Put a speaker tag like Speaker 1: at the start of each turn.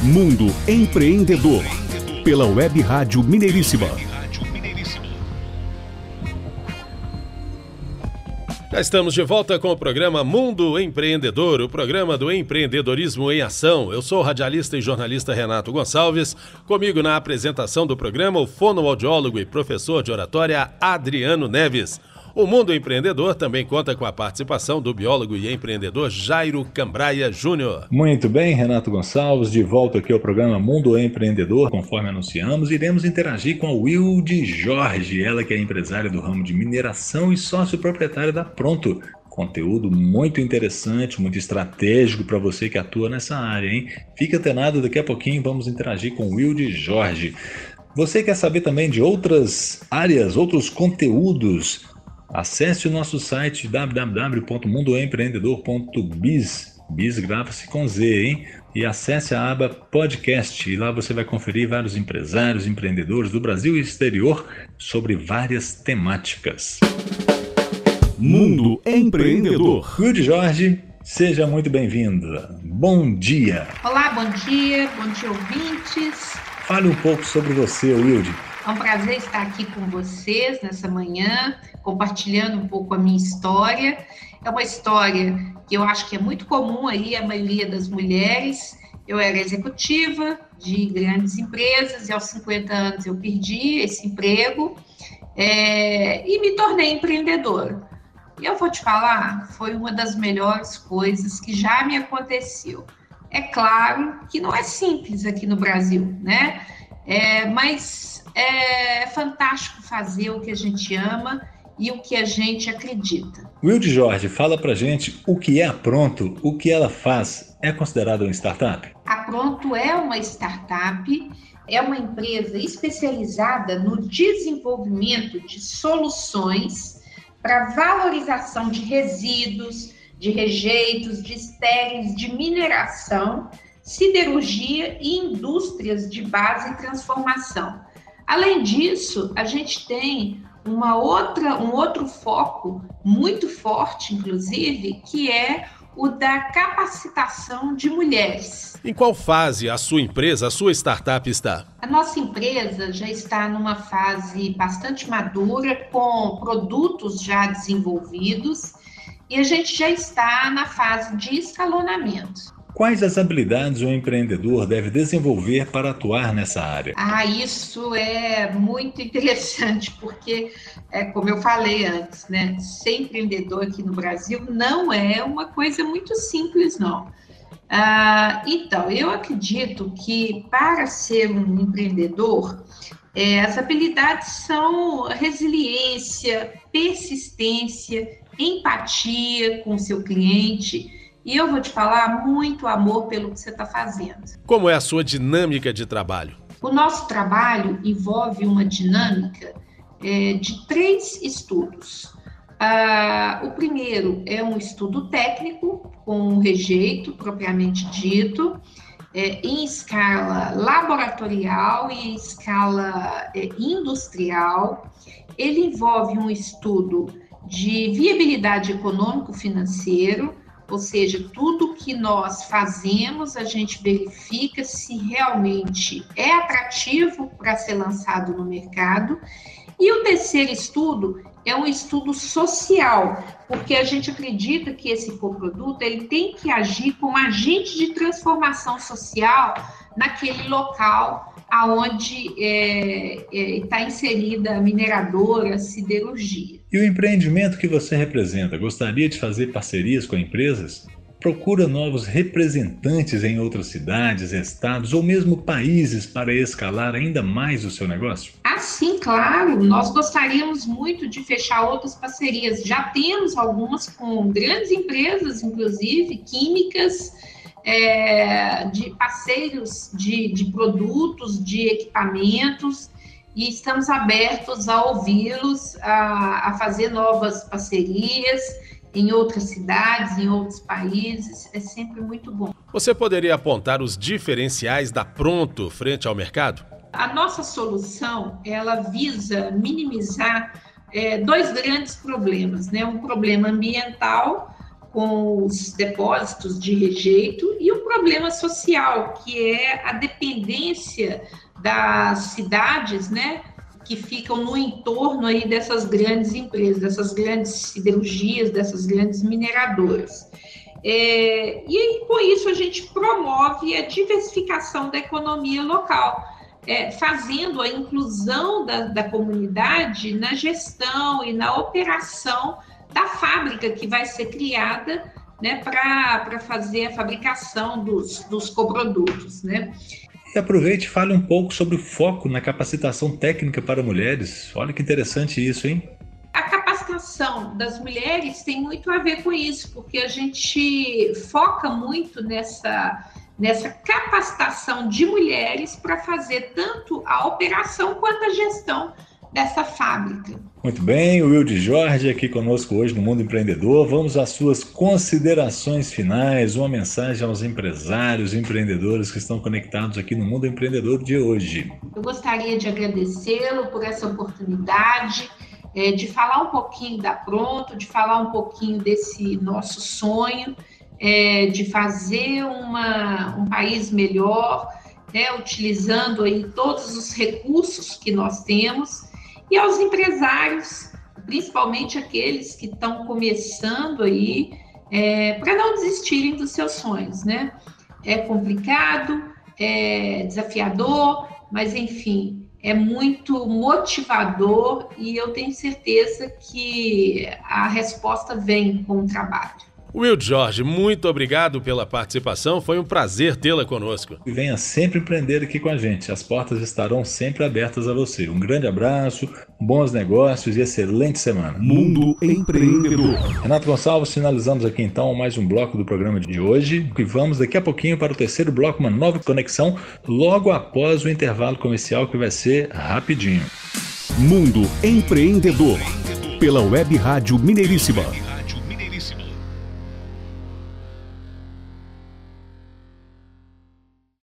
Speaker 1: Mundo Empreendedor, pela Web Rádio Mineiríssima.
Speaker 2: Já estamos de volta com o programa Mundo Empreendedor, o programa do empreendedorismo em ação. Eu sou o radialista e jornalista Renato Gonçalves. Comigo na apresentação do programa, o fonoaudiólogo e professor de oratória Adriano Neves. O Mundo Empreendedor também conta com a participação do biólogo e empreendedor Jairo Cambraia Júnior.
Speaker 3: Muito bem, Renato Gonçalves, de volta aqui ao programa Mundo Empreendedor. Conforme anunciamos, iremos interagir com a Wilde Jorge, ela que é empresária do ramo de mineração e sócio proprietária da Pronto. Conteúdo muito interessante, muito estratégico para você que atua nessa área, hein? Fica atenado, daqui a pouquinho vamos interagir com Wilde Jorge. Você quer saber também de outras áreas, outros conteúdos Acesse o nosso site www.mundoempreendedor.biz. Biz grava-se com Z, hein? E acesse a aba podcast. E lá você vai conferir vários empresários, empreendedores do Brasil e exterior sobre várias temáticas.
Speaker 1: Mundo Empreendedor.
Speaker 3: Wilde Jorge, seja muito bem-vinda. Bom dia.
Speaker 4: Olá, bom dia, bom dia, ouvintes.
Speaker 3: Fale um pouco sobre você, Wilde.
Speaker 4: É um prazer estar aqui com vocês nessa manhã, compartilhando um pouco a minha história. É uma história que eu acho que é muito comum aí a maioria das mulheres. Eu era executiva de grandes empresas e aos 50 anos eu perdi esse emprego é, e me tornei empreendedora. E eu vou te falar, foi uma das melhores coisas que já me aconteceu. É claro que não é simples aqui no Brasil, né? É, mas é fantástico fazer o que a gente ama e o que a gente acredita.
Speaker 3: Wilde Jorge, fala pra gente o que é a Pronto, o que ela faz. É considerada uma startup?
Speaker 4: A Pronto é uma startup, é uma empresa especializada no desenvolvimento de soluções para valorização de resíduos, de rejeitos, de estéreis, de mineração, siderurgia e indústrias de base e transformação. Além disso, a gente tem uma outra, um outro foco muito forte, inclusive, que é o da capacitação de mulheres.
Speaker 2: Em qual fase a sua empresa, a sua startup está?
Speaker 4: A nossa empresa já está numa fase bastante madura, com produtos já desenvolvidos, e a gente já está na fase de escalonamento.
Speaker 3: Quais as habilidades um empreendedor deve desenvolver para atuar nessa área?
Speaker 4: Ah, isso é muito interessante, porque, é, como eu falei antes, né, ser empreendedor aqui no Brasil não é uma coisa muito simples, não. Ah, então, eu acredito que para ser um empreendedor, é, as habilidades são resiliência, persistência, empatia com o seu cliente e eu vou te falar muito amor pelo que você está fazendo.
Speaker 2: Como é a sua dinâmica de trabalho?
Speaker 4: O nosso trabalho envolve uma dinâmica é, de três estudos. Ah, o primeiro é um estudo técnico, com um rejeito propriamente dito, é, em escala laboratorial e em escala é, industrial. Ele envolve um estudo de viabilidade econômico-financeiro, ou seja, tudo que nós fazemos, a gente verifica se realmente é atrativo para ser lançado no mercado. E o terceiro estudo é um estudo social, porque a gente acredita que esse coproduto ele tem que agir como agente de transformação social naquele local aonde está é, é, tá inserida a mineradora, a siderurgia.
Speaker 3: E o empreendimento que você representa, gostaria de fazer parcerias com empresas? Procura novos representantes em outras cidades, estados ou mesmo países para escalar ainda mais o seu negócio?
Speaker 4: Ah, sim, claro. Nós gostaríamos muito de fechar outras parcerias. Já temos algumas com grandes empresas, inclusive químicas, é, de parceiros de, de produtos, de equipamentos, e estamos abertos a ouvi-los, a, a fazer novas parcerias em outras cidades, em outros países, é sempre muito bom.
Speaker 2: Você poderia apontar os diferenciais da Pronto frente ao mercado?
Speaker 4: A nossa solução, ela visa minimizar é, dois grandes problemas, né? Um problema ambiental com os depósitos de rejeito e o problema social, que é a dependência das cidades, né, que ficam no entorno aí dessas grandes empresas, dessas grandes siderurgias, dessas grandes mineradoras. É, e aí, com isso, a gente promove a diversificação da economia local, é, fazendo a inclusão da, da comunidade na gestão e na operação da fábrica que vai ser criada né, para fazer a fabricação dos, dos coprodutos. Né?
Speaker 3: E aproveite e fale um pouco sobre o foco na capacitação técnica para mulheres. Olha que interessante isso, hein?
Speaker 4: A capacitação das mulheres tem muito a ver com isso, porque a gente foca muito nessa, nessa capacitação de mulheres para fazer tanto a operação quanto a gestão dessa fábrica.
Speaker 3: Muito bem, o Wilde Jorge aqui conosco hoje no Mundo Empreendedor. Vamos às suas considerações finais, uma mensagem aos empresários e empreendedores que estão conectados aqui no Mundo Empreendedor de hoje.
Speaker 4: Eu gostaria de agradecê-lo por essa oportunidade. É, de falar um pouquinho da Pronto, de falar um pouquinho desse nosso sonho, é, de fazer uma, um país melhor, né, utilizando aí todos os recursos que nós temos e aos empresários, principalmente aqueles que estão começando aí, é, para não desistirem dos seus sonhos, né? É complicado, é desafiador, mas enfim, é muito motivador e eu tenho certeza que a resposta vem com o trabalho.
Speaker 2: Will Jorge, muito obrigado pela participação. Foi um prazer tê-la conosco.
Speaker 3: E venha sempre empreender aqui com a gente. As portas estarão sempre abertas a você. Um grande abraço, bons negócios e excelente semana.
Speaker 1: Mundo Empreendedor.
Speaker 3: Renato Gonçalves, finalizamos aqui então mais um bloco do programa de hoje. E vamos daqui a pouquinho para o terceiro bloco, uma nova conexão, logo após o intervalo comercial que vai ser rapidinho.
Speaker 1: Mundo Empreendedor. Pela Web Rádio Mineiríssima